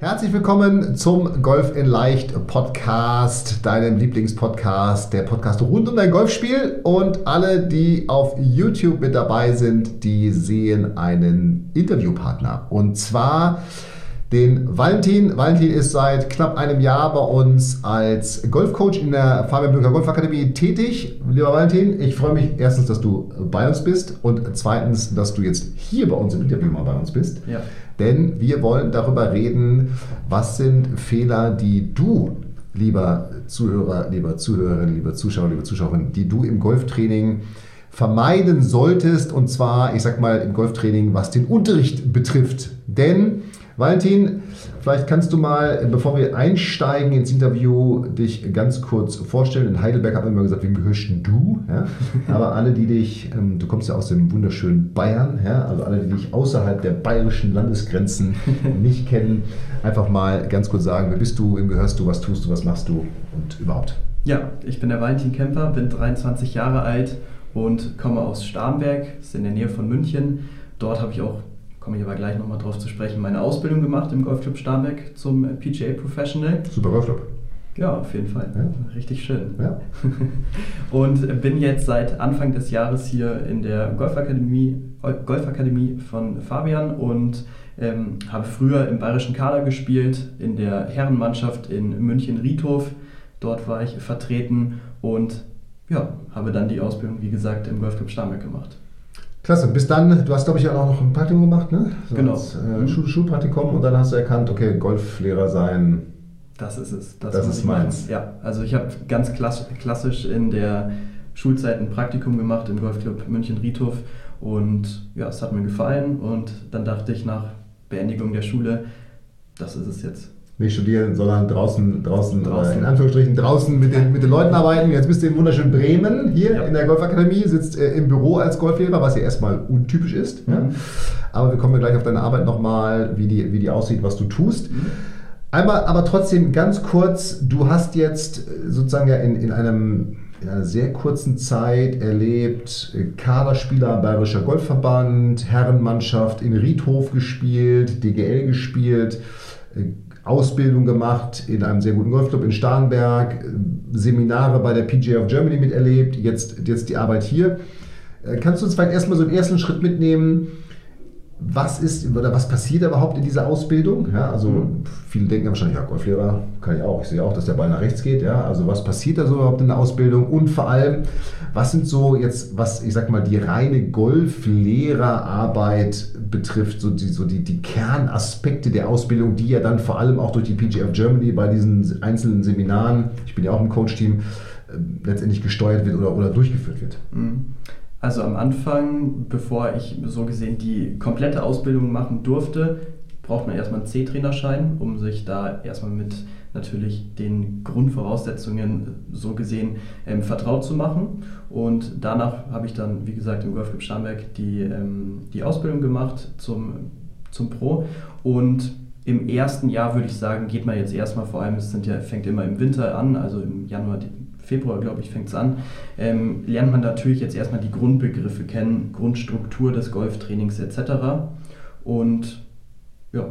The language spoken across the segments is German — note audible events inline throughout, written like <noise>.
Herzlich willkommen zum Golf in Leicht Podcast, deinem Lieblingspodcast, der Podcast rund um dein Golfspiel. Und alle, die auf YouTube mit dabei sind, die sehen einen Interviewpartner. Und zwar den Valentin. Valentin ist seit knapp einem Jahr bei uns als Golfcoach in der Fabian Blücher Golfakademie tätig. Lieber Valentin, ich freue mich erstens, dass du bei uns bist und zweitens, dass du jetzt hier bei uns im Interview mal bei uns bist. Ja. Denn wir wollen darüber reden, was sind Fehler, die du, lieber Zuhörer, lieber Zuhörerin, lieber Zuschauer, liebe Zuschauerin, die du im Golftraining vermeiden solltest. Und zwar, ich sag mal, im Golftraining, was den Unterricht betrifft. Denn Valentin, vielleicht kannst du mal, bevor wir einsteigen ins Interview, dich ganz kurz vorstellen. In Heidelberg haben wir immer gesagt, wem gehörst du? Ja? <laughs> Aber alle, die dich, ähm, du kommst ja aus dem wunderschönen Bayern, ja? also alle, die dich außerhalb der bayerischen Landesgrenzen <laughs> nicht kennen, einfach mal ganz kurz sagen, wer bist du, wem gehörst du, was tust du, was machst du und überhaupt. Ja, ich bin der Valentin Kemper, bin 23 Jahre alt und komme aus Starnberg, ist in der Nähe von München. Dort habe ich auch komme ich aber gleich nochmal drauf zu sprechen, meine Ausbildung gemacht im Golfclub Starnberg zum PGA Professional. Super Golfclub. Ja, auf jeden Fall. Ja. Richtig schön. Ja. <laughs> und bin jetzt seit Anfang des Jahres hier in der Golfakademie, Golfakademie von Fabian und ähm, habe früher im bayerischen Kader gespielt, in der Herrenmannschaft in München-Riedhof. Dort war ich vertreten und ja, habe dann die Ausbildung, wie gesagt, im Golfclub Starnberg gemacht. Klasse. Bis dann, du hast, glaube ich, auch noch ein Praktikum gemacht, ne? So genau. Als, äh, Schul Schulpraktikum und dann hast du erkannt, okay, Golflehrer sein. Das ist es. Das, das ist meins. Machen. Ja, also ich habe ganz klassisch in der Schulzeit ein Praktikum gemacht im Golfclub München-Riedhof und ja, es hat mir gefallen und dann dachte ich nach Beendigung der Schule, das ist es jetzt nicht studieren, sondern draußen, draußen, draußen. in Anführungsstrichen draußen mit den, mit den Leuten arbeiten. Jetzt bist du in wunderschönen Bremen hier ja. in der Golfakademie, sitzt äh, im Büro als Golflehrer, was ja erstmal untypisch ist. Mhm. Ja. Aber wir kommen ja gleich auf deine Arbeit nochmal, wie die, wie die aussieht, was du tust. Mhm. Einmal, aber trotzdem ganz kurz, du hast jetzt sozusagen ja in, in einem in einer sehr kurzen Zeit erlebt, äh, Kaderspieler Bayerischer Golfverband, Herrenmannschaft in Riedhof gespielt, DGL gespielt, äh, Ausbildung gemacht in einem sehr guten Golfclub in Starnberg, Seminare bei der PGA of Germany miterlebt, jetzt, jetzt die Arbeit hier. Äh, kannst du uns vielleicht erstmal so einen ersten Schritt mitnehmen? Was ist oder was passiert überhaupt in dieser Ausbildung? Ja, also mhm. viele denken wahrscheinlich, ja, Golflehrer kann ich auch. Ich sehe auch, dass der Ball nach rechts geht. Ja, also was passiert da so überhaupt in der Ausbildung? Und vor allem, was sind so jetzt, was ich sag mal, die reine Golflehrerarbeit betrifft, so die, so die, die Kernaspekte der Ausbildung, die ja dann vor allem auch durch die PGA of Germany bei diesen einzelnen Seminaren, ich bin ja auch im Coach-Team, äh, letztendlich gesteuert wird oder, oder durchgeführt wird. Mhm. Also am Anfang, bevor ich so gesehen die komplette Ausbildung machen durfte, braucht man erstmal einen C-Trainerschein, um sich da erstmal mit natürlich den Grundvoraussetzungen so gesehen ähm, vertraut zu machen. Und danach habe ich dann, wie gesagt, im Golfclub Starnberg die, ähm, die Ausbildung gemacht zum, zum Pro. Und im ersten Jahr würde ich sagen, geht man jetzt erstmal, vor allem es sind ja, fängt immer im Winter an, also im Januar, Februar, glaube ich, fängt es an, ähm, lernt man natürlich jetzt erstmal die Grundbegriffe kennen, Grundstruktur des Golftrainings etc. Und ja.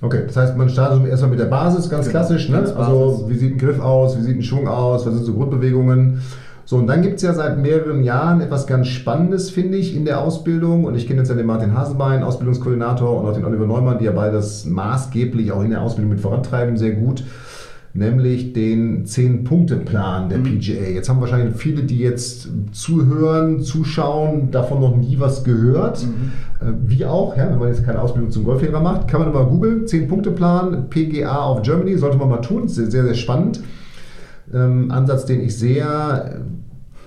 Okay, das heißt, man startet erstmal mit der Basis, ganz genau, klassisch. Ne? Ganz also, wie sieht ein Griff aus, wie sieht ein Schwung aus, was sind so Grundbewegungen. So, und dann gibt es ja seit mehreren Jahren etwas ganz Spannendes, finde ich, in der Ausbildung. Und ich kenne jetzt ja den Martin Hasenbein, Ausbildungskoordinator, und auch den Oliver Neumann, die ja beides maßgeblich auch in der Ausbildung mit vorantreiben, sehr gut nämlich den 10-Punkte-Plan der mhm. PGA. Jetzt haben wahrscheinlich viele, die jetzt zuhören, zuschauen, davon noch nie was gehört. Mhm. Äh, wie auch, ja, wenn man jetzt keine Ausbildung zum Golflehrer macht, kann man mal googeln, 10-Punkte-Plan, PGA auf Germany, sollte man mal tun, sehr, sehr, sehr spannend. Ähm, Ansatz, den ich sehr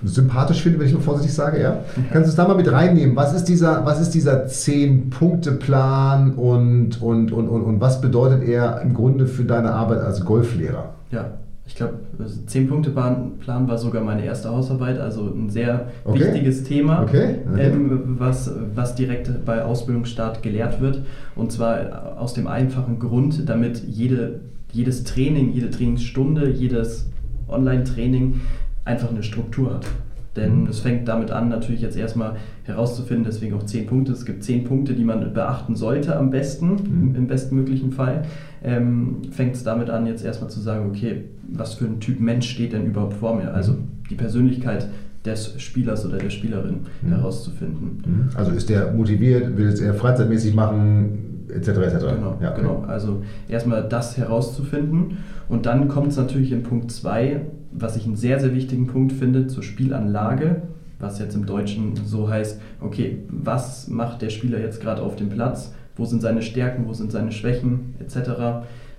sympathisch finde, wenn ich nur vorsichtig sage, ja. Kannst du es da mal mit reinnehmen? Was ist dieser, was ist dieser Zehn-Punkte-Plan und, und, und, und, und was bedeutet er im Grunde für deine Arbeit als Golflehrer? Ja, ich glaube, Zehn-Punkte-Plan war sogar meine erste Hausarbeit, also ein sehr Okay. wichtiges Thema, Okay, okay. Ähm, was, was direkt bei Ausbildungsstart gelehrt wird. Und zwar aus dem einfachen Grund, damit jede, jedes Training, jede Trainingsstunde, jedes Online-Training einfach eine Struktur hat. Denn es fängt damit an, natürlich jetzt erstmal herauszufinden, deswegen auch zehn Punkte. Es gibt zehn Punkte, die man beachten sollte am besten, im, im bestmöglichen Fall. Ähm, fängt es damit an, jetzt erstmal zu sagen, okay, was für ein Typ Mensch steht denn überhaupt vor mir? Also die Persönlichkeit des Spielers oder der Spielerin herauszufinden. Also ist der motiviert, will es eher freizeitmäßig machen, etc. etc. Genau, Ja, okay. genau. Also erstmal das herauszufinden und dann kommt es natürlich in Punkt 2, was ich einen sehr, sehr wichtigen Punkt finde, zur Spielanlage, was jetzt im Deutschen so heißt, okay, was macht der Spieler jetzt gerade auf dem Platz, wo sind seine Stärken, wo sind seine Schwächen? Etc.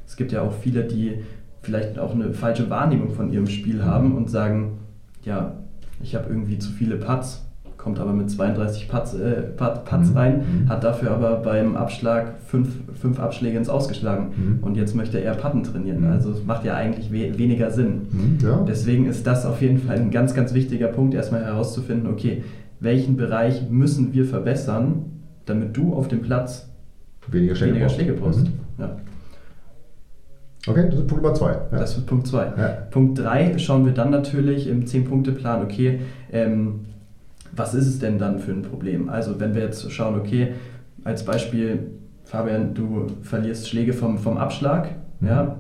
Es gibt ja auch viele, die vielleicht auch eine falsche Wahrnehmung von ihrem Spiel haben und sagen, ja, ich habe irgendwie zu viele Putts, kommt aber mit 32 Putts, äh, Putt- Putts Mhm. rein, Mhm. hat dafür aber beim Abschlag fünf, fünf Abschläge ins Ausgeschlagen Mhm. und jetzt möchte er Putten trainieren. Mhm. Also es macht ja eigentlich we weniger Sinn. Mhm, ja. Deswegen ist das auf jeden Fall ein ganz, ganz wichtiger Punkt, erstmal herauszufinden, okay, welchen Bereich müssen wir verbessern, damit du auf dem Platz Weniger Schläge weniger brauchst. Schläge brauchst. Mhm. Ja, Okay, das ist Punkt Nummer zwei. Ja. das ist Punkt 2. Ja. Punkt 3 schauen wir dann natürlich im 10-Punkte-Plan, okay, ähm, was ist es denn dann für ein Problem? Also wenn wir jetzt schauen, okay, als Beispiel, Fabian, du verlierst Schläge vom, vom Abschlag, Mhm. ja,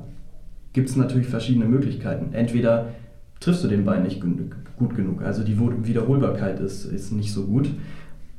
gibt es natürlich verschiedene Möglichkeiten. Entweder triffst du den Ball nicht gut genug, also die Wiederholbarkeit ist, ist nicht so gut,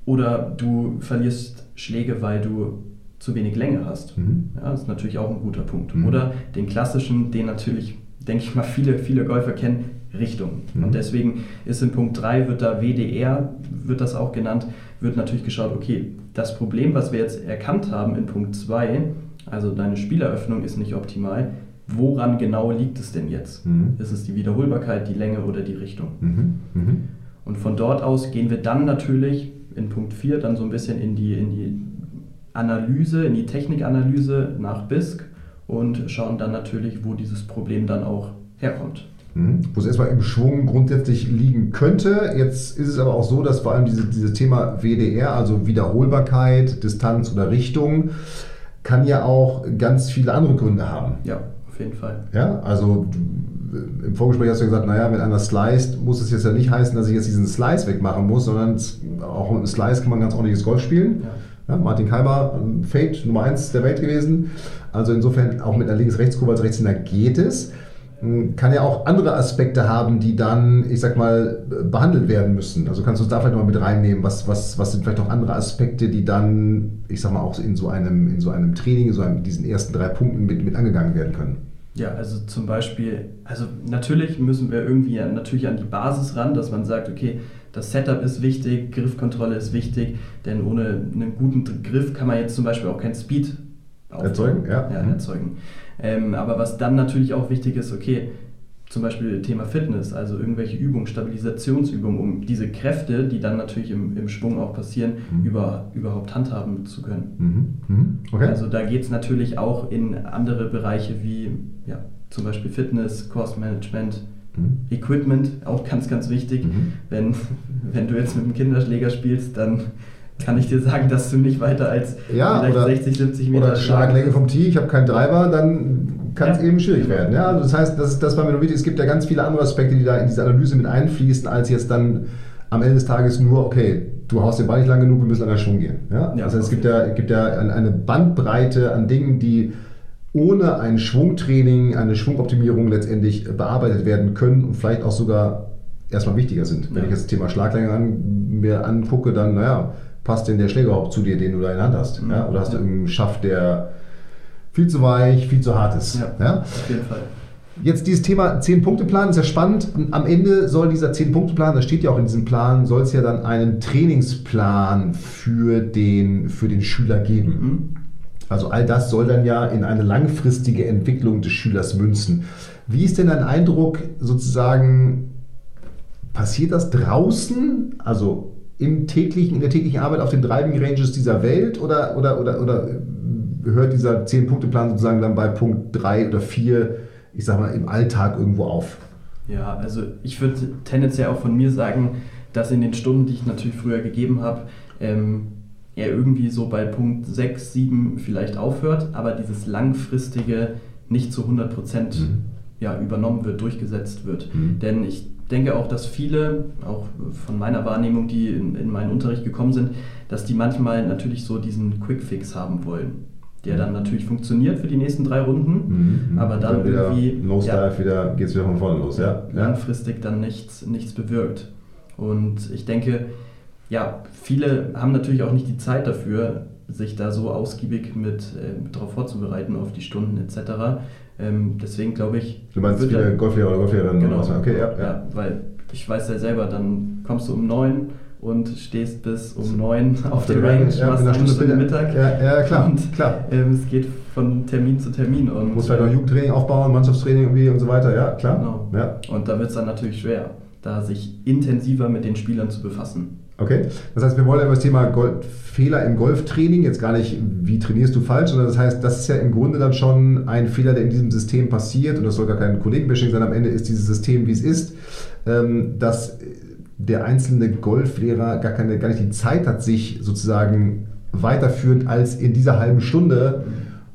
oder du verlierst Schläge, weil du zu wenig Länge hast. Mhm. Ja, das ist natürlich auch ein guter Punkt. Mhm. Oder den klassischen, den natürlich, denke ich mal, viele, viele Golfer kennen, Richtung. Mhm. Und deswegen ist in Punkt 3, wird da WDR, wird das auch genannt, wird natürlich geschaut, okay, das Problem, was wir jetzt erkannt haben in Punkt 2, also deine Spieleröffnung ist nicht optimal, woran genau liegt es denn jetzt? Mhm. Ist es die Wiederholbarkeit, die Länge oder die Richtung? Mhm. Mhm. Und von dort aus gehen wir dann natürlich in Punkt 4 dann so ein bisschen in die, in die Analyse, in die Technikanalyse nach BISC und schauen dann natürlich, wo dieses Problem dann auch herkommt. Mhm. Wo es erstmal im Schwung grundsätzlich liegen könnte. Jetzt ist es aber auch so, dass vor allem diese, dieses Thema WDR, also Wiederholbarkeit, Distanz oder Richtung, kann ja auch ganz viele andere Gründe haben. Ja, auf jeden Fall. Ja, also im Vorgespräch hast du gesagt, naja, wenn einer sliced, muss es jetzt ja nicht heißen, dass ich jetzt diesen Slice wegmachen muss, sondern auch mit einem Slice kann man ganz ordentliches Golf spielen. Ja. Ja, Martin Keimer, Fade Nummer 1 der Welt gewesen. Also insofern auch mit einer Links-Rechts-Kurve als Rechtshänder geht es. Kann ja auch andere Aspekte haben, die dann, ich sag mal, behandelt werden müssen. Also kannst du es da vielleicht mal mit reinnehmen? Was, was, was sind vielleicht auch andere Aspekte, die dann, ich sag mal, auch in so einem, in so einem Training, in so einem, diesen ersten drei Punkten mit, mit angegangen werden können? Ja, also zum Beispiel, also natürlich müssen wir irgendwie an, natürlich an die Basis ran, dass man sagt, okay, das Setup ist wichtig, Griffkontrolle ist wichtig, denn ohne einen guten Griff kann man jetzt zum Beispiel auch kein Speed aufbauen. Erzeugen, ja. ja Mhm. erzeugen. Ähm, aber was dann natürlich auch wichtig ist, okay, zum Beispiel Thema Fitness, also irgendwelche Übungen, Stabilisationsübungen, um diese Kräfte, die dann natürlich im, im Schwung auch passieren, Mhm. über, überhaupt handhaben zu können. Mhm. Mhm. Okay. Also da geht es natürlich auch in andere Bereiche wie ja, zum Beispiel Fitness, Course Management, Mhm. Equipment, auch ganz, ganz wichtig. Mhm. Wenn, wenn du jetzt mit einem Kinderschläger spielst, dann kann ich dir sagen, dass du nicht weiter als Ja, vielleicht oder- 60, 70 Meter Oder Schlaglänge vom Tee, ich habe keinen Driver, dann kann es Ja. eben schwierig werden. Ja, also das heißt, das, das war mir nur wichtig. Es gibt ja ganz viele andere Aspekte, die da in diese Analyse mit einfließen, als jetzt dann am Ende des Tages nur, okay, du haust den Ball nicht lang genug, wir müssen an den Schwung gehen. Ja? Ja, heißt, es gibt ja, gibt ja ein- eine Bandbreite an Dingen, die ohne ein Schwungtraining, eine Schwungoptimierung letztendlich bearbeitet werden können und vielleicht auch sogar erstmal wichtiger sind. Wenn Ja. ich jetzt das Thema Schlaglänge an, mir angucke, dann, naja, passt denn der Schläger überhaupt zu dir, den du da in der Hand hast? Mhm. Ja? Oder hast du irgendeinen Schaft, der viel zu weich, viel zu hart ist? Ja, Ja? auf jeden Fall. Jetzt dieses Thema 10-Punkte-Plan ist ja spannend. Am Ende soll dieser 10-Punkte-Plan, das steht ja auch in diesem Plan, soll es ja dann einen Trainingsplan für den, für den Schüler geben. Mhm. Also all das soll dann ja in eine langfristige Entwicklung des Schülers münzen. Wie ist denn dein Eindruck sozusagen, passiert das draußen, also im täglichen, in der täglichen Arbeit auf den Driving Ranges dieser Welt oder, oder, oder, oder hört dieser 10-Punkte-Plan sozusagen dann bei Punkt 3 oder 4, ich sag mal, im Alltag irgendwo auf? Ja, also ich würde tendenziell auch von mir sagen, dass in den Stunden, die ich natürlich früher gegeben habe, ähm, er irgendwie so bei Punkt 6, 7 vielleicht aufhört, aber dieses langfristige nicht zu 100 Prozent mhm. ja, übernommen wird, durchgesetzt wird. Mhm. Denn ich denke auch, dass viele, auch von meiner Wahrnehmung, die in, in meinen Unterricht gekommen sind, dass die manchmal natürlich so diesen Quick-Fix haben wollen der dann natürlich funktioniert für die nächsten drei Runden, mhm. aber dann, dann wieder irgendwie los ja, wieder geht es wieder von vorne los, ja. Langfristig dann nichts, nichts bewirkt. Und ich denke, ja, viele haben natürlich auch nicht die Zeit dafür, sich da so ausgiebig mit äh, darauf vorzubereiten, auf die Stunden etc. Ähm, deswegen glaube ich. Du meinst viele Golflehrer oder Golflehrerinnen? Genau. Okay, ja, ja. ja, weil ich weiß ja selber, dann kommst du um neun und stehst bis um neun <laughs> auf der Range, ja, machst eine Stunde, Stunde Mittag. Ja, ja klar. Und klar. Ähm, es geht von Termin zu Termin. Und, Muss vielleicht auch Jugendtraining aufbauen, Mannschaftstraining irgendwie und so weiter, ja, klar. Genau. Ja. Und da wird es dann natürlich schwer, da sich intensiver mit den Spielern zu befassen. Okay, das heißt, wir wollen über das Thema Golf, Fehler im Golftraining, jetzt gar nicht, wie trainierst du falsch, sondern das heißt, das ist ja im Grunde dann schon ein Fehler, der in diesem System passiert und das soll gar kein Kollegenbashing sein, am Ende ist dieses System, wie es ist, ähm, dass der einzelne Golflehrer gar, keine, gar nicht die Zeit hat, sich sozusagen weiterführend als in dieser halben Stunde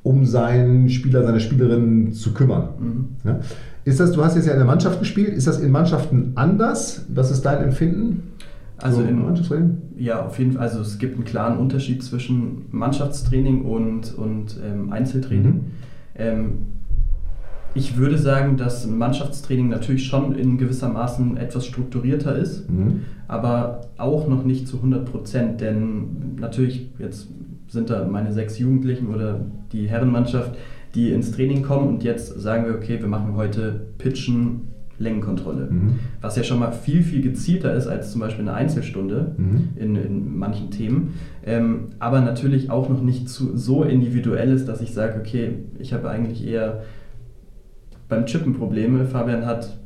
um seinen Spieler, seine Spielerin zu kümmern. Mhm. Ja? Ist das, du hast jetzt ja in der Mannschaft gespielt, ist das in Mannschaften anders? Was ist dein Empfinden? Also Mannschaftstraining? Ja, auf jeden Fall. Also es gibt einen klaren Unterschied zwischen Mannschaftstraining und, und ähm, Einzeltraining. Mhm. Ähm, ich würde sagen, dass Mannschaftstraining natürlich schon in gewisser Maßen etwas strukturierter ist, mhm. aber auch noch nicht zu 100 Prozent, denn natürlich, jetzt sind da meine sechs Jugendlichen oder die Herrenmannschaft, die ins Training kommen und jetzt sagen wir, okay, wir machen heute Pitchen, Längenkontrolle. Mhm. Was ja schon mal viel, viel gezielter ist als zum Beispiel eine Einzelstunde mhm. in, in manchen Themen. Ähm, aber natürlich auch noch nicht zu, so individuell ist, dass ich sage, okay, ich habe eigentlich eher beim Chippen Probleme. Fabian hat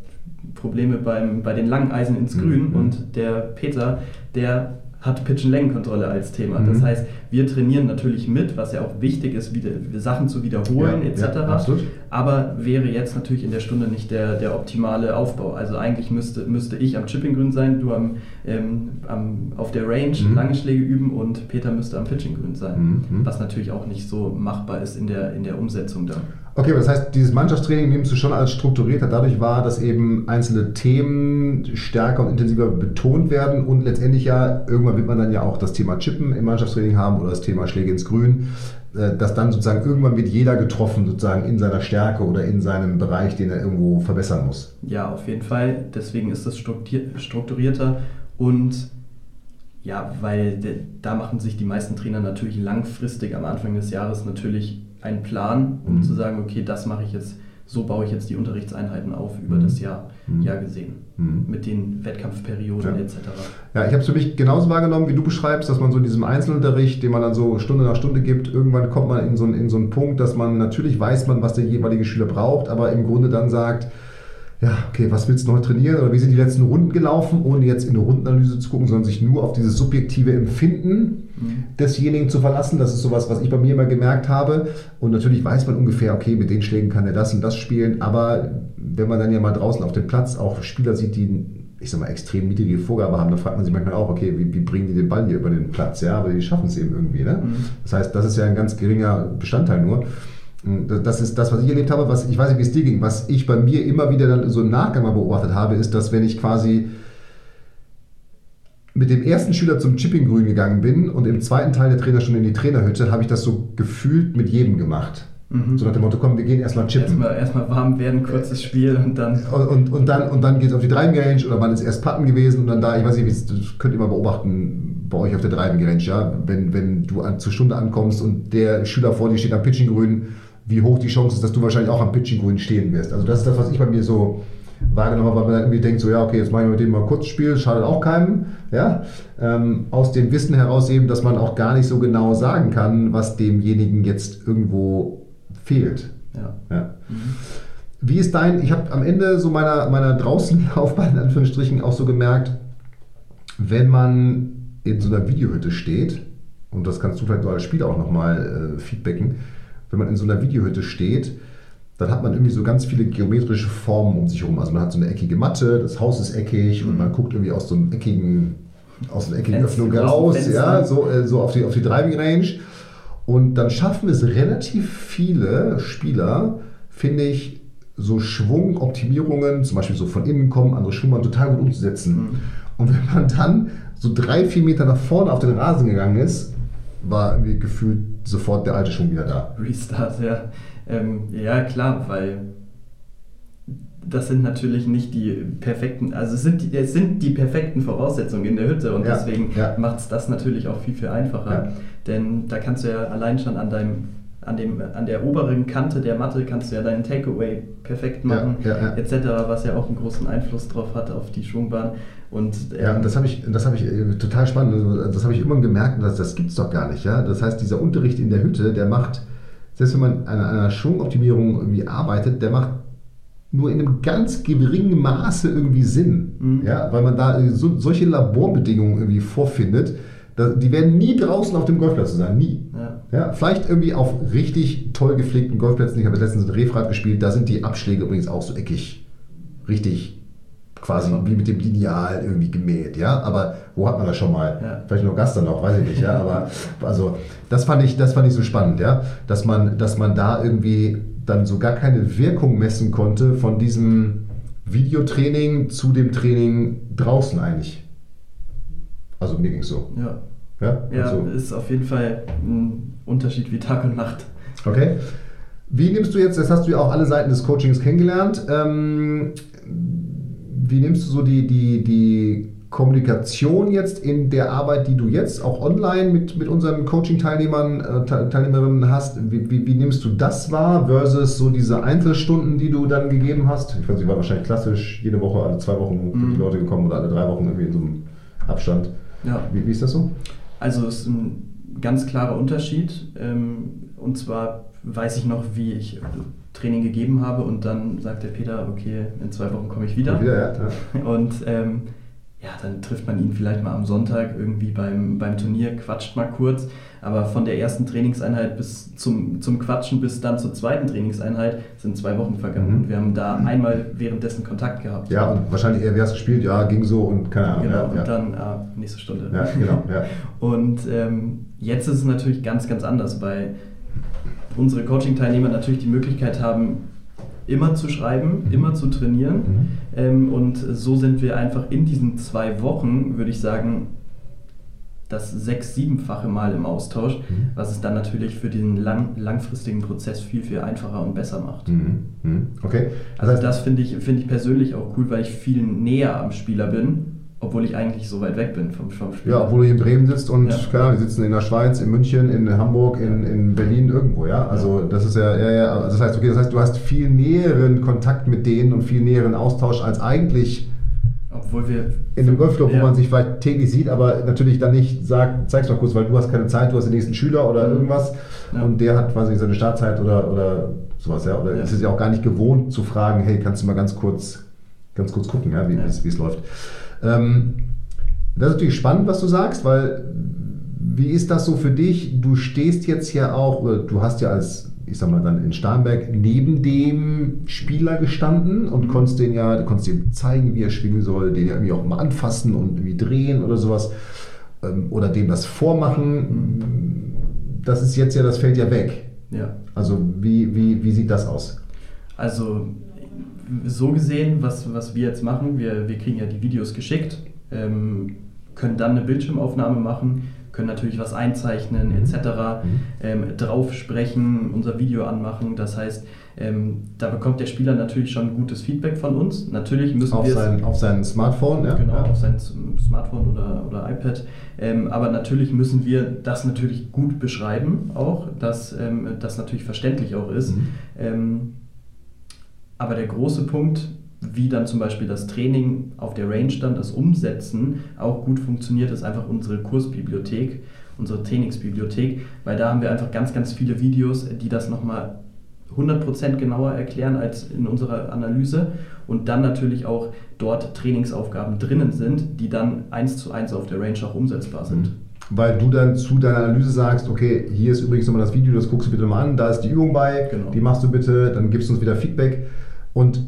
Probleme beim, bei den langen Eisen ins Grün mhm. und der Peter, der hat Pitch-Längenkontrolle als Thema. Mhm. Das heißt, wir trainieren natürlich mit, was ja auch wichtig ist, wieder, Sachen zu wiederholen ja, etc. Ja, aber wäre jetzt natürlich in der Stunde nicht der, der optimale Aufbau. Also eigentlich müsste, müsste ich am Chipping-Grün sein, du am, ähm, am, auf der Range mhm. lange Schläge üben und Peter müsste am Pitching-Grün sein. Mhm. Was natürlich auch nicht so machbar ist in der, in der Umsetzung da. Okay, das heißt, dieses Mannschaftstraining nimmst du schon als strukturierter dadurch wahr, dass eben einzelne Themen stärker und intensiver betont werden und letztendlich ja, irgendwann wird man dann ja auch das Thema Chippen im Mannschaftstraining haben oder das Thema Schläge ins Grün, äh, dass dann sozusagen irgendwann wird jeder getroffen, sozusagen in seiner Stärke oder in seinem Bereich, den er irgendwo verbessern muss. Ja, auf jeden Fall. Deswegen ist das strukturierter und ja, weil da machen sich die meisten Trainer natürlich langfristig am Anfang des Jahres natürlich einen Plan, um mhm. zu sagen, okay, das mache ich jetzt, so baue ich jetzt die Unterrichtseinheiten auf über mhm. das Jahr, mhm. Jahr gesehen, mhm. mit den Wettkampfperioden ja. etc. Ja, ich habe es für mich genauso wahrgenommen, wie du beschreibst, dass man so in diesem Einzelunterricht, den man dann so Stunde nach Stunde gibt, irgendwann kommt man in so, in so einen Punkt, dass man natürlich weiß man, was der jeweilige Schüler braucht, aber im Grunde dann sagt, ja, okay, was willst du heute trainieren oder wie sind die letzten Runden gelaufen, ohne jetzt in eine Rundenanalyse zu gucken, sondern sich nur auf dieses subjektive Empfinden mhm. desjenigen zu verlassen. Das ist sowas, was ich bei mir immer gemerkt habe. Und natürlich weiß man ungefähr, okay, mit den Schlägen kann er das und das spielen, aber wenn man dann ja mal draußen auf dem Platz auch Spieler sieht, die ich sag mal, extrem niedrige Vorgabe haben, dann fragt man sich manchmal auch, okay, wie, wie bringen die den Ball hier über den Platz? Ja, aber die schaffen es eben irgendwie. Ne? Mhm. Das heißt, das ist ja ein ganz geringer Bestandteil nur. Das ist das, was ich erlebt habe, was ich weiß nicht, wie es dir ging. Was ich bei mir immer wieder dann so im Nachgang mal beobachtet habe, ist, dass wenn ich quasi mit dem ersten Schüler zum Chipping-Grün gegangen bin und im zweiten Teil der Trainerstunde in die Trainerhütte, habe ich das so gefühlt mit jedem gemacht. Mhm. So nach dem Motto, komm, wir gehen erstmal chippen. Erstmal, erstmal warm werden, kurzes Spiel und dann. Und, und, und dann, und dann geht es auf die Driving Range oder man ist erst Putten gewesen und dann da, ich weiß nicht, das könnt ihr mal beobachten bei euch auf der Driving Range, ja, wenn, wenn du an, zur Stunde ankommst und der Schüler vor dir steht am Pitching Grün wie hoch die Chance ist, dass du wahrscheinlich auch am Pitching Grün stehen wirst. Also das ist das, was ich bei mir so wahrgenommen habe, weil man dann irgendwie denkt, so ja, okay, jetzt mache ich mit dem mal kurz Spiel, schadet auch keinem. Ja? Ähm, aus dem Wissen heraus eben, dass man auch gar nicht so genau sagen kann, was demjenigen jetzt irgendwo fehlt. Ja. ja. Mhm. Wie ist dein, ich habe am Ende so meiner, meiner Draußenlaufbahn <laughs> in Anführungsstrichen auch so gemerkt, wenn man in so einer Videohütte steht, und das kannst du vielleicht als Spieler auch nochmal äh, feedbacken, wenn man in so einer Videohütte steht, dann hat man irgendwie so ganz viele geometrische Formen um sich herum. Also man hat so eine eckige Matte, das Haus ist eckig und man guckt irgendwie aus so einem eckigen, aus einer eckigen Fenster, Öffnung raus, Fenster. ja, so, äh, so auf die, auf die Driving Range. Und dann schaffen es relativ viele Spieler, finde ich, so Schwungoptimierungen, zum Beispiel so von innen kommen, andere Schwungmann total gut umzusetzen. Und wenn man dann so drei, vier Meter nach vorne auf den Rasen gegangen ist, war irgendwie gefühlt sofort der alte Schwung wieder da. Restart, ja. Ähm, ja, klar, weil das sind natürlich nicht die perfekten, also es sind die, es sind die perfekten Voraussetzungen in der Hütte und Ja, deswegen ja. macht es das natürlich auch viel, viel einfacher. Ja. Denn da kannst du ja allein schon an deinem an, dem, an der oberen Kante der Matte kannst du ja deinen Takeaway perfekt machen, Ja, ja, ja. etc., was ja auch einen großen Einfluss drauf hat auf die Schwungbahn. Und, Ja, ähm, und das habe ich, das habe ich äh, total spannend. Also, Das habe ich immer gemerkt, dass das gibt's doch gar nicht. Ja, das heißt, dieser Unterricht in der Hütte, der macht, selbst wenn man an einer Schwungoptimierung irgendwie arbeitet, der macht nur in einem ganz geringen Maße irgendwie Sinn. Mhm. Ja, weil man da äh, so, solche Laborbedingungen irgendwie vorfindet. Die werden nie draußen auf dem Golfplatz sein, nie. ja. Ja, vielleicht irgendwie auf richtig toll gepflegten Golfplätzen. Ich habe letztens ein Refrad gespielt, da sind die Abschläge übrigens auch so eckig. Richtig quasi wie mit dem Lineal irgendwie gemäht, ja. Aber wo hat man das schon mal? Ja. Vielleicht nur Gastern noch, weiß ich nicht, ja. Aber <laughs> also das fand ich, das fand ich so spannend, ja, dass man, dass man da irgendwie dann so gar keine Wirkung messen konnte von diesem Videotraining zu dem Training draußen eigentlich. Also mir ging es so. Ja, Ja, ja also, ist auf jeden Fall ein Unterschied wie Tag und Nacht. Okay. Wie nimmst du jetzt, jetzt hast du ja auch alle Seiten des Coachings kennengelernt, ähm, wie nimmst du so die, die, die Kommunikation jetzt in der Arbeit, die du jetzt auch online mit, mit unseren Coaching-Teilnehmern, äh, Te- Teilnehmerinnen hast, wie, wie, wie nimmst du das wahr versus so diese Einzelstunden, die du dann gegeben hast? Ich weiß nicht, war wahrscheinlich klassisch, jede Woche, alle zwei Wochen sind die Mhm. Leute gekommen oder alle drei Wochen irgendwie in so einem Abstand. Ja. Wie, wie ist das so? Also es ist ein ganz klarer Unterschied. Ähm, und zwar weiß ich noch, wie ich Training gegeben habe und dann sagt der Peter, okay, in zwei Wochen komme ich wieder. Wieder, ja, ja. <laughs> Und ähm, ja, dann trifft man ihn vielleicht mal am Sonntag irgendwie beim, beim Turnier, quatscht mal kurz. Aber von der ersten Trainingseinheit bis zum, zum Quatschen bis dann zur zweiten Trainingseinheit sind zwei Wochen vergangen. Mhm. Und wir haben da einmal währenddessen Kontakt gehabt. Ja, und wahrscheinlich eher, wer es gespielt, ja, ging so und keine Ahnung. Genau, ja, und ja. dann ah, nächste Stunde. Ja, genau, ja. <laughs> Und ähm, jetzt ist es natürlich ganz, ganz anders, weil unsere Coaching-Teilnehmer natürlich die Möglichkeit haben, immer zu schreiben, Mhm. immer zu trainieren. Mhm. Ähm, und so sind wir einfach in diesen zwei Wochen, würde ich sagen, das sechs-, siebenfache Mal im Austausch, Mhm. was es dann natürlich für den lang, langfristigen Prozess viel, viel einfacher und besser macht. Mhm. Mhm. Okay. Also heißt, das finde ich, finde ich persönlich auch cool, weil ich viel näher am Spieler bin, obwohl ich eigentlich so weit weg bin vom, vom Spieler. ja, obwohl du hier in Bremen sitzt und Ja. Ahnung, die sitzen in der Schweiz, in München, in Hamburg, in, in Berlin, irgendwo, ja. Also das ist ja, ja, ja, also das heißt, okay, das heißt, du hast viel näheren Kontakt mit denen und viel näheren Austausch als eigentlich Obwohl wir. in einem Golfclub, Ja. wo man sich vielleicht täglich sieht, aber natürlich dann nicht sagt, zeig's mal kurz, weil du hast keine Zeit, du hast den nächsten Schüler oder Mhm. irgendwas Ja. und der hat quasi seine Startzeit oder, oder sowas, ja. Oder Ja. ist es ja auch gar nicht gewohnt zu fragen, hey, kannst du mal ganz kurz, ganz kurz gucken, ja, Ja. wie es läuft. Ähm, das ist natürlich spannend, was du sagst, weil wie ist das so für dich? Du stehst jetzt ja auch, du hast ja als, ich sag mal dann in Starnberg neben dem Spieler gestanden und konntest den ja, du konntest ihm zeigen, wie er schwingen soll, den ja irgendwie auch mal anfassen und irgendwie drehen oder sowas ähm, oder dem das vormachen. Das ist jetzt ja, das fällt ja weg. Ja. Also wie, wie, wie sieht das aus? Also so gesehen, was, was wir jetzt machen, wir, wir kriegen ja die Videos geschickt, ähm, können dann eine Bildschirmaufnahme machen, können natürlich was einzeichnen Mhm. etc., ähm, drauf sprechen, unser Video anmachen. Das heißt, ähm, da bekommt der Spieler natürlich schon gutes Feedback von uns. Natürlich müssen Auf wir sein, auf sein Smartphone, ja? Genau, Ja. auf sein Smartphone oder, oder iPad. Ähm, aber natürlich müssen wir das natürlich gut beschreiben, auch, dass ähm, das natürlich verständlich auch ist. Mhm. Aber der große Punkt, wie dann zum Beispiel das Training auf der Range dann, das Umsetzen auch gut funktioniert, ist einfach unsere Kursbibliothek, unsere Trainingsbibliothek, weil da haben wir einfach ganz, ganz viele Videos, die das nochmal 100% genauer erklären als in unserer Analyse und dann natürlich auch dort Trainingsaufgaben drinnen sind, die dann eins zu eins auf der Range auch umsetzbar sind. Mhm. Weil du dann zu deiner Analyse sagst, okay, hier ist übrigens nochmal das Video, das guckst du bitte mal an, da ist die Übung bei, genau. die machst du bitte, dann gibst du uns wieder Feedback. Und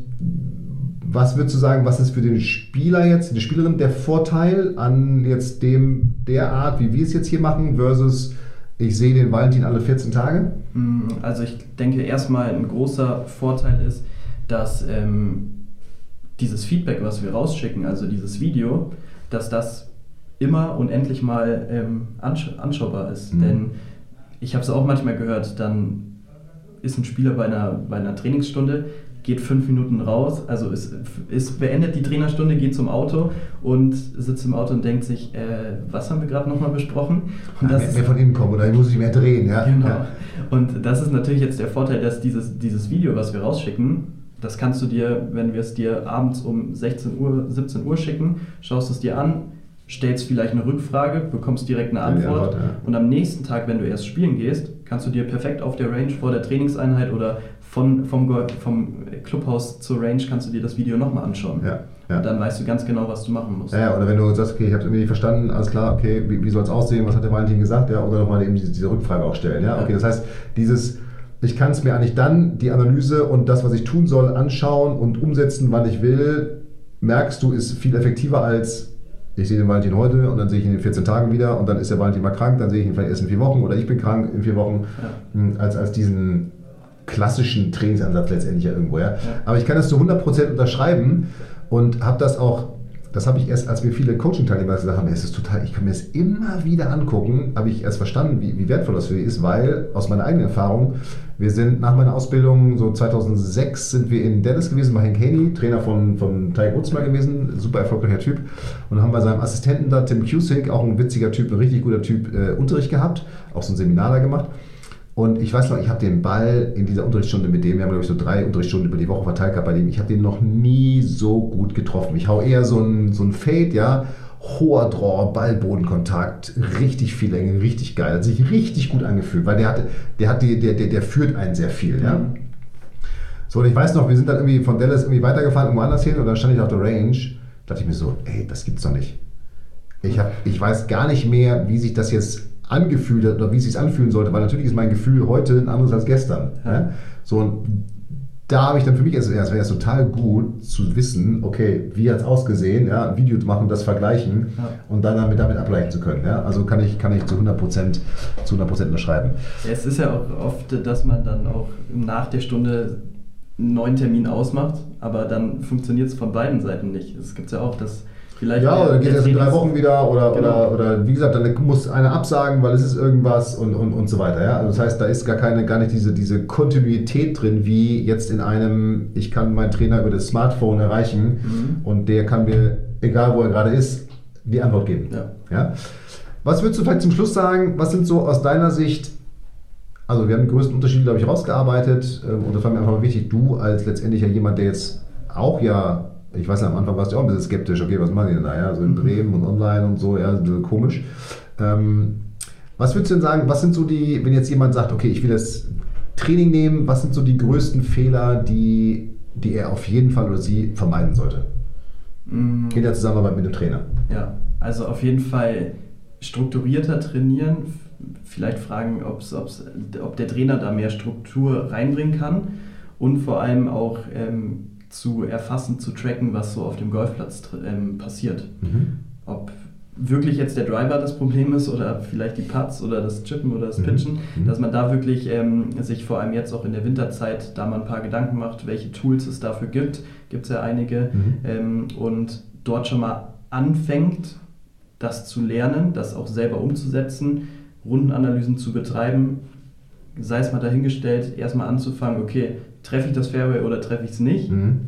was würdest du sagen, was ist für den Spieler jetzt, die Spielerin, der Vorteil an jetzt dem der Art, wie wir es jetzt hier machen, versus ich sehe den Valentin alle 14 Tage? Mm, also ich denke erstmal ein großer Vorteil ist, dass ähm, dieses Feedback, was wir rausschicken, also dieses Video, dass das immer und endlich mal ähm, ansch anschaubar ist. Mhm. Denn ich habe es auch manchmal gehört, dann ist ein Spieler bei einer, bei einer Trainingsstunde, geht fünf Minuten raus, also ist, ist beendet die Trainerstunde, geht zum Auto und sitzt im Auto und denkt sich, äh, was haben wir gerade nochmal besprochen? Und das mehr, mehr von innen kommen oder ich muss ich mehr drehen, ja. Genau. Ja. Und das ist natürlich jetzt der Vorteil, dass dieses, dieses Video, was wir rausschicken, das kannst du dir, wenn wir es dir abends um 16 Uhr, 17 Uhr schicken, schaust es dir an, stellst vielleicht eine Rückfrage, bekommst direkt eine Antwort ja, ja. und am nächsten Tag, wenn du erst spielen gehst, kannst du dir perfekt auf der Range vor der Trainingseinheit oder von, vom, vom Clubhaus zur Range kannst du dir das Video nochmal anschauen. Ja, ja. Und dann weißt du ganz genau, was du machen musst. Ja, oder wenn du sagst, okay, ich habe es irgendwie nicht verstanden, alles klar, okay, wie, wie soll es aussehen, was hat der Valentin gesagt, ja, oder nochmal eben diese, diese, Rückfrage auch stellen. Ja, okay, das heißt, dieses, ich kann es mir eigentlich dann die Analyse und das, was ich tun soll, anschauen und umsetzen, wann ich will, merkst du, ist viel effektiver als ich sehe den Valentin heute und dann sehe ich ihn in 14 Tagen wieder und dann ist der Valentin mal krank, dann sehe ich ihn vielleicht erst in vier Wochen oder ich bin krank in vier Wochen, ja. Hm, als, als diesen klassischen Trainingsansatz letztendlich ja irgendwo. Ja. ja. Aber ich kann das zu 100% unterschreiben und habe das auch, das habe ich erst, als mir viele Coaching-Teilnehmer gesagt haben, es ist total, ich kann mir das immer wieder angucken, habe ich erst verstanden, wie, wie wertvoll das für die ist, weil aus meiner eigenen Erfahrung, wir sind nach meiner Ausbildung, so 2006 sind wir in Dallas gewesen bei Hank Haney, Trainer von, von Woods mal gewesen, super erfolgreicher Typ und haben bei seinem Assistenten da, Tim Cusick, auch ein witziger Typ, ein richtig guter Typ, äh, Unterricht gehabt, auch so ein Seminar da gemacht und ich weiß noch, ich habe den Ball in dieser Unterrichtsstunde mit dem, wir haben glaube ich so drei Unterrichtsstunden über die Woche verteilt gehabt bei dem, ich habe den noch nie so gut getroffen. Ich hau eher so ein, so ein Fade, ja, hoher Draw, Ball-Bodenkontakt, richtig viel Länge, richtig geil, hat sich richtig gut angefühlt, weil der hat, der hat die, der, der, der führt einen sehr viel, ja. Mhm. So, und ich weiß noch, wir sind dann irgendwie von Dallas irgendwie weitergefahren, irgendwo anders hin, und dann stand ich auf der Range, dachte ich mir so, ey, das gibt's doch nicht. Ich, hab, ich weiß gar nicht mehr, wie sich das jetzt angefühlt hat oder wie es sich anfühlen sollte, weil natürlich ist mein Gefühl heute ein anderes als gestern. Ja. So, und da habe ich dann für mich, es wäre es total gut zu wissen, okay, wie hat es ausgesehen, ja, ein Video machen, das vergleichen ja. und dann damit, damit abgleichen zu können. Ja. Also kann ich, kann ich zu 100%, zu 100 unterschreiben. Ja, es ist ja auch oft, dass man dann auch nach der Stunde einen neuen Termin ausmacht, aber dann funktioniert es von beiden Seiten nicht. Es gibt ja auch, dass Vielleicht ja, oder geht es in drei Wochen wieder oder, genau. oder, oder wie gesagt, dann muss einer absagen, weil es ist irgendwas und, und, und so weiter. Ja? Also das heißt, da ist gar, keine, gar nicht diese, diese Kontinuität drin, wie jetzt in einem, ich kann meinen Trainer über das Smartphone erreichen mhm. und der kann mir, egal wo er gerade ist, die Antwort geben. Ja. Ja? Was würdest du vielleicht zum Schluss sagen, was sind so aus deiner Sicht also wir haben den größten Unterschied, glaube ich, rausgearbeitet. Ähm, und das war mir einfach mal wichtig, du als letztendlicher jemand, der jetzt auch ja ich weiß, am Anfang warst du auch ein bisschen skeptisch, okay, was machen die denn da? Ja? So in mhm. Bremen und online und so, ja, ein bisschen komisch. Ähm, was würdest du denn sagen, was sind so die, wenn jetzt jemand sagt, okay, ich will das Training nehmen, was sind so die größten Fehler, die, die er auf jeden Fall oder sie vermeiden sollte? Mhm. In der Zusammenarbeit mit dem Trainer. Ja, also auf jeden Fall strukturierter trainieren, vielleicht fragen, ob's, ob's, ob der Trainer da mehr Struktur reinbringen kann und vor allem auch ähm, zu erfassen, zu tracken, was so auf dem Golfplatz ähm, passiert. Mhm. Ob wirklich jetzt der Driver das Problem ist oder vielleicht die Putts oder das Chippen oder das mhm. Pitchen, mhm. dass man da wirklich ähm, sich vor allem jetzt auch in der Winterzeit da mal ein paar Gedanken macht, welche Tools es dafür gibt, gibt es ja einige, mhm. ähm, und dort schon mal anfängt, das zu lernen, das auch selber umzusetzen, Rundenanalysen zu betreiben, sei es mal dahingestellt, erstmal anzufangen, okay, treffe ich das Fairway oder treffe ich es nicht? Mhm.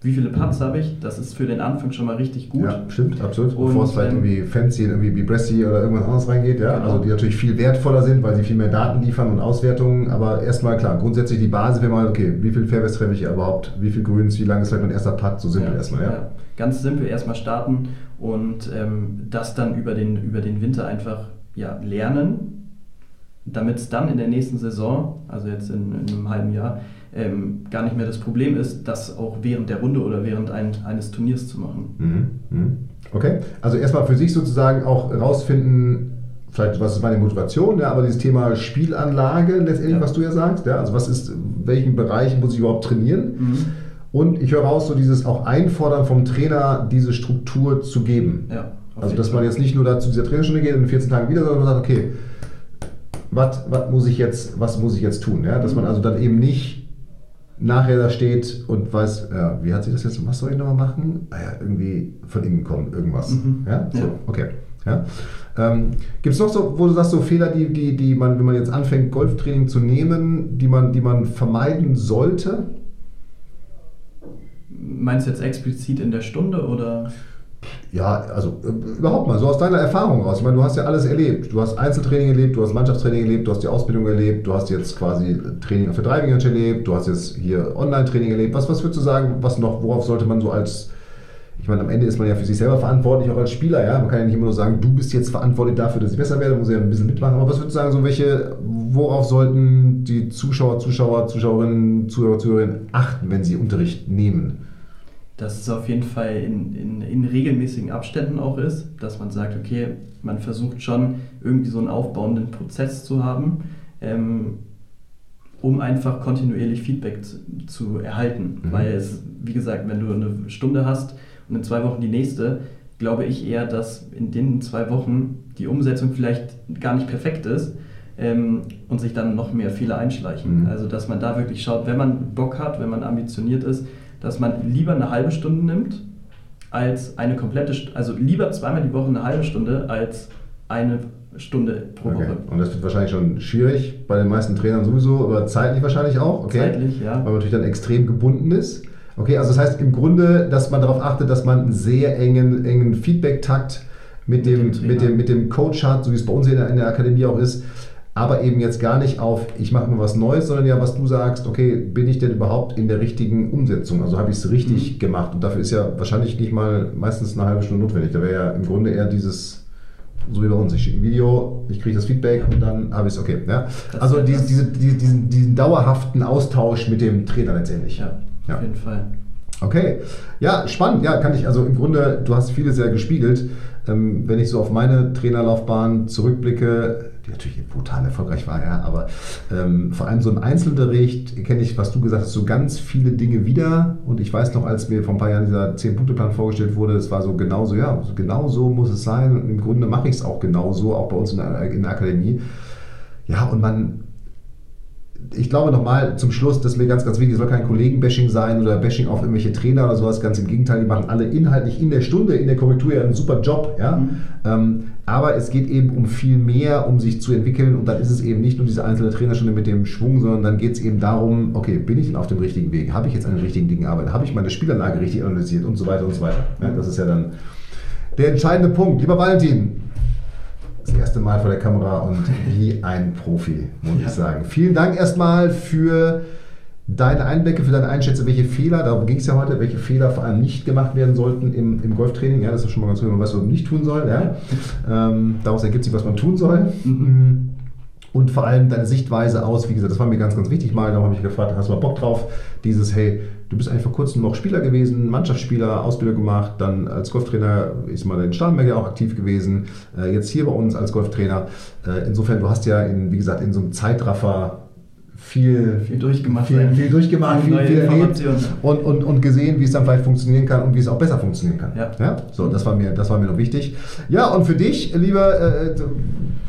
Wie viele Putts habe ich? Das ist für den Anfang schon mal richtig gut. Ja, stimmt, absolut. Und Bevor es vielleicht ähm, irgendwie fancy, irgendwie wie Bressy oder irgendwas anderes reingeht, ja. Genau. Also die natürlich viel wertvoller sind, weil sie viel mehr Daten liefern und Auswertungen. Aber erstmal klar, grundsätzlich die Basis wäre mal, okay, wie viele Fairways treffe ich überhaupt? Wie viele Grüns? Wie lang ist vielleicht mein erster Putt? So simpel ja, erstmal, ja. ja. Ganz simpel erstmal starten und ähm, das dann über den, über den Winter einfach ja, lernen damit es dann in der nächsten Saison, also jetzt in, in einem halben Jahr, ähm, gar nicht mehr das Problem ist, das auch während der Runde oder während ein, eines Turniers zu machen. Mhm. Mhm. Okay, also erstmal für sich sozusagen auch rausfinden, vielleicht was ist meine Motivation, ja, aber dieses Thema Spielanlage letztendlich, ja. was du ja sagst, ja, also was ist, welchen Bereich muss ich überhaupt trainieren? Mhm. Und ich höre raus, so dieses auch Einfordern vom Trainer, diese Struktur zu geben. Ja, also, dass man jetzt nicht nur da zu dieser Trainerstunde geht und in 14 Tagen wieder, sondern man sagt, okay, was muss ich jetzt, was muss ich jetzt tun? Ja? Dass man also dann eben nicht nachher da steht und weiß, ja, wie hat sich das jetzt, was soll ich nochmal machen? Ah ja, irgendwie von innen kommen, irgendwas. Mhm. Ja? So, ja. okay. Ja? Ähm, Gibt es noch so, wo du sagst, so Fehler, die, die, die man, wenn man jetzt anfängt, Golftraining zu nehmen, die man, die man vermeiden sollte? Meinst du jetzt explizit in der Stunde oder? Ja, also äh, überhaupt mal, so aus deiner Erfahrung raus. Ich meine, du hast ja alles erlebt. Du hast Einzeltraining erlebt, du hast Mannschaftstraining erlebt, du hast die Ausbildung erlebt, du hast jetzt quasi Training der Driving erlebt, du hast jetzt hier Online-Training erlebt. Was, was würdest du sagen, was noch, worauf sollte man so als, ich meine, am Ende ist man ja für sich selber verantwortlich, auch als Spieler, ja. Man kann ja nicht immer nur sagen, du bist jetzt verantwortlich dafür, dass ich besser werde, muss ja ein bisschen mitmachen. Aber was würdest du sagen, so welche, worauf sollten die Zuschauer, Zuschauer, Zuschauerinnen, Zuhörer, Zuhörerinnen achten, wenn sie Unterricht nehmen? Dass es auf jeden Fall in, in, in, regelmäßigen Abständen auch ist, dass man sagt, okay, man versucht schon irgendwie so einen aufbauenden Prozess zu haben, ähm, um einfach kontinuierlich Feedback zu, zu erhalten. Mhm. Weil es, wie gesagt, wenn du eine Stunde hast und in zwei Wochen die nächste, glaube ich eher, dass in den zwei Wochen die Umsetzung vielleicht gar nicht perfekt ist. Ähm, und sich dann noch mehr Fehler einschleichen. Mhm. Also, dass man da wirklich schaut, wenn man Bock hat, wenn man ambitioniert ist, dass man lieber eine halbe Stunde nimmt als eine komplette, also lieber zweimal die Woche eine halbe Stunde als eine Stunde pro Woche. Okay. Und das wird wahrscheinlich schon schwierig, bei den meisten Trainern sowieso, aber zeitlich wahrscheinlich auch. Okay. Zeitlich, ja. Weil man natürlich dann extrem gebunden ist. Okay, also das heißt im Grunde, dass man darauf achtet, dass man einen sehr engen, engen Feedback-Takt mit, mit, dem, mit, dem, mit dem Coach hat, so wie es bei uns in der, in der Akademie auch ist, aber eben jetzt gar nicht auf, ich mache mir was Neues, sondern ja, was du sagst, okay, bin ich denn überhaupt in der richtigen Umsetzung? Also habe ich es richtig mhm. gemacht? Und dafür ist ja wahrscheinlich nicht mal meistens eine halbe Stunde notwendig. Da wäre ja im Grunde eher dieses, so wie bei uns, ich schicke ein Video, ich kriege das Feedback und dann habe ich es okay. Ja? Also diese, diese, diesen, diesen dauerhaften Austausch mit dem Trainer letztendlich. Ja, ja. auf jeden Fall. Okay, ja, spannend. Ja, kann ich, also im Grunde, du hast vieles ja gespiegelt. Ähm, wenn ich so auf meine Trainerlaufbahn zurückblicke, die natürlich brutal erfolgreich war, ja, aber ähm, vor allem so ein Einzelunterricht kenne ich, was du gesagt hast, so ganz viele Dinge wieder. Und ich weiß noch, als mir vor ein paar Jahren dieser 10-Punkte-Plan vorgestellt wurde, es war so genauso, ja, genau so muss es sein. Und im Grunde mache ich es auch genauso, auch bei uns in der, in der Akademie. Ja, und man ich glaube nochmal zum Schluss, das ist mir ganz, ganz wichtig, es soll kein Kollegen-Bashing sein oder Bashing auf irgendwelche Trainer oder sowas. Ganz im Gegenteil, die machen alle inhaltlich in der Stunde, in der Korrektur ja einen super Job. Ja? Mhm. Ähm, aber es geht eben um viel mehr, um sich zu entwickeln und dann ist es eben nicht nur diese einzelne Trainerstunde mit dem Schwung, sondern dann geht es eben darum, okay, bin ich denn auf dem richtigen Weg? Habe ich jetzt an den richtigen Dingen gearbeitet? Habe ich meine Spielanlage richtig analysiert und so weiter und so weiter. Ja, das ist ja dann der entscheidende Punkt. Lieber Valentin, das erste Mal vor der Kamera und wie ein Profi, muss ja. ich sagen. Vielen Dank erstmal für deine Einblicke, für deine Einschätzung, welche Fehler, darum ging es ja heute, welche Fehler vor allem nicht gemacht werden sollten im, im Golftraining. Ja, das ist schon mal ganz gut, man weiß, was man nicht tun soll. Ja. Ähm, daraus ergibt sich, was man tun soll. Mhm. Und vor allem deine Sichtweise aus, wie gesagt, das war mir ganz, ganz wichtig mal. Darum habe ich gefragt, hast du mal Bock drauf? Dieses, hey, du bist eigentlich vor kurzem noch Spieler gewesen, Mannschaftsspieler, Ausbildung gemacht, dann als Golftrainer ist mal in Starnberg ja auch aktiv gewesen, äh, jetzt hier bei uns als Golftrainer. Äh, insofern, du hast ja, in, wie gesagt, in so einem Zeitraffer viel, viel durchgemacht, viel, viel durchgemacht, viel, viel erlebt und, und, und gesehen, wie es dann vielleicht funktionieren kann und wie es auch besser funktionieren kann. Ja. ja? So, das war mir, das war mir noch wichtig. Ja, und für dich, lieber äh,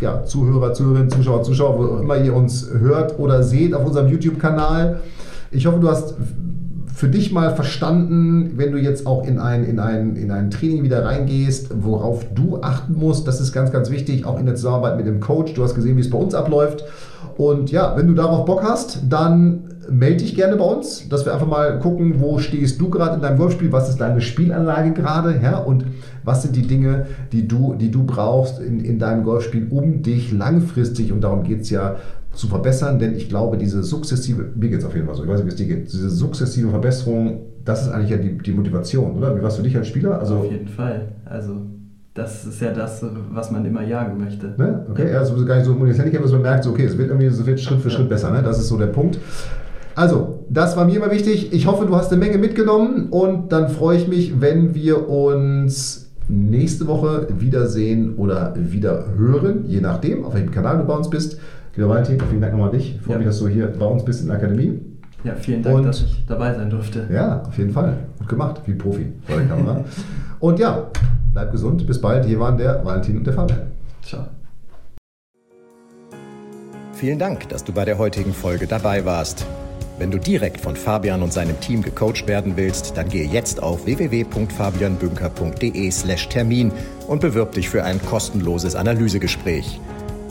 ja, Zuhörer, Zuhörerinnen, Zuschauer, Zuschauer, wo immer ihr uns hört oder seht auf unserem YouTube-Kanal, ich hoffe, du hast für dich mal verstanden, wenn du jetzt auch in ein, in, ein, in ein Training wieder reingehst, worauf du achten musst. Das ist ganz, ganz wichtig, auch in der Zusammenarbeit mit dem Coach. Du hast gesehen, wie es bei uns abläuft. Und ja, wenn du darauf Bock hast, dann melde dich gerne bei uns, dass wir einfach mal gucken, wo stehst du gerade in deinem Golfspiel, was ist deine Spielanlage gerade ja, und was sind die Dinge, die du, die du brauchst in, in deinem Golfspiel, um dich langfristig, und darum geht es ja, zu verbessern, denn ich glaube, diese sukzessive, mir geht es auf jeden Fall so, ich weiß nicht, wie es dir geht, diese sukzessive Verbesserung, das ist eigentlich ja die, die Motivation, oder? Wie war es für dich als Spieler? Also, auf jeden Fall. Also das ist ja das, was man immer jagen möchte. Ne? Okay, ja, also gar nicht so ein Handicap, dass man merkt, so, okay, es wird irgendwie es wird Schritt für Schritt besser. Ne? Das ist so der Punkt. Also, das war mir immer wichtig. Ich hoffe, du hast eine Menge mitgenommen und dann freue ich mich, wenn wir uns nächste Woche wiedersehen oder wieder hören, je nachdem, auf welchem Kanal du bei uns bist. Lieber Valentin, vielen Dank nochmal an dich. Ich freue ja. mich, dass du hier bei uns bist in der Akademie. Ja, vielen Dank, und, dass ich dabei sein durfte. Ja, auf jeden Fall. Gut gemacht, wie Profi vor der Kamera. <laughs> und ja, bleib gesund. Bis bald. Hier waren der Valentin und der Fabian. Ciao. Vielen Dank, dass du bei der heutigen Folge dabei warst. Wenn du direkt von Fabian und seinem Team gecoacht werden willst, dann gehe jetzt auf www.fabianbünker.de/termin und bewirb dich für ein kostenloses Analysegespräch.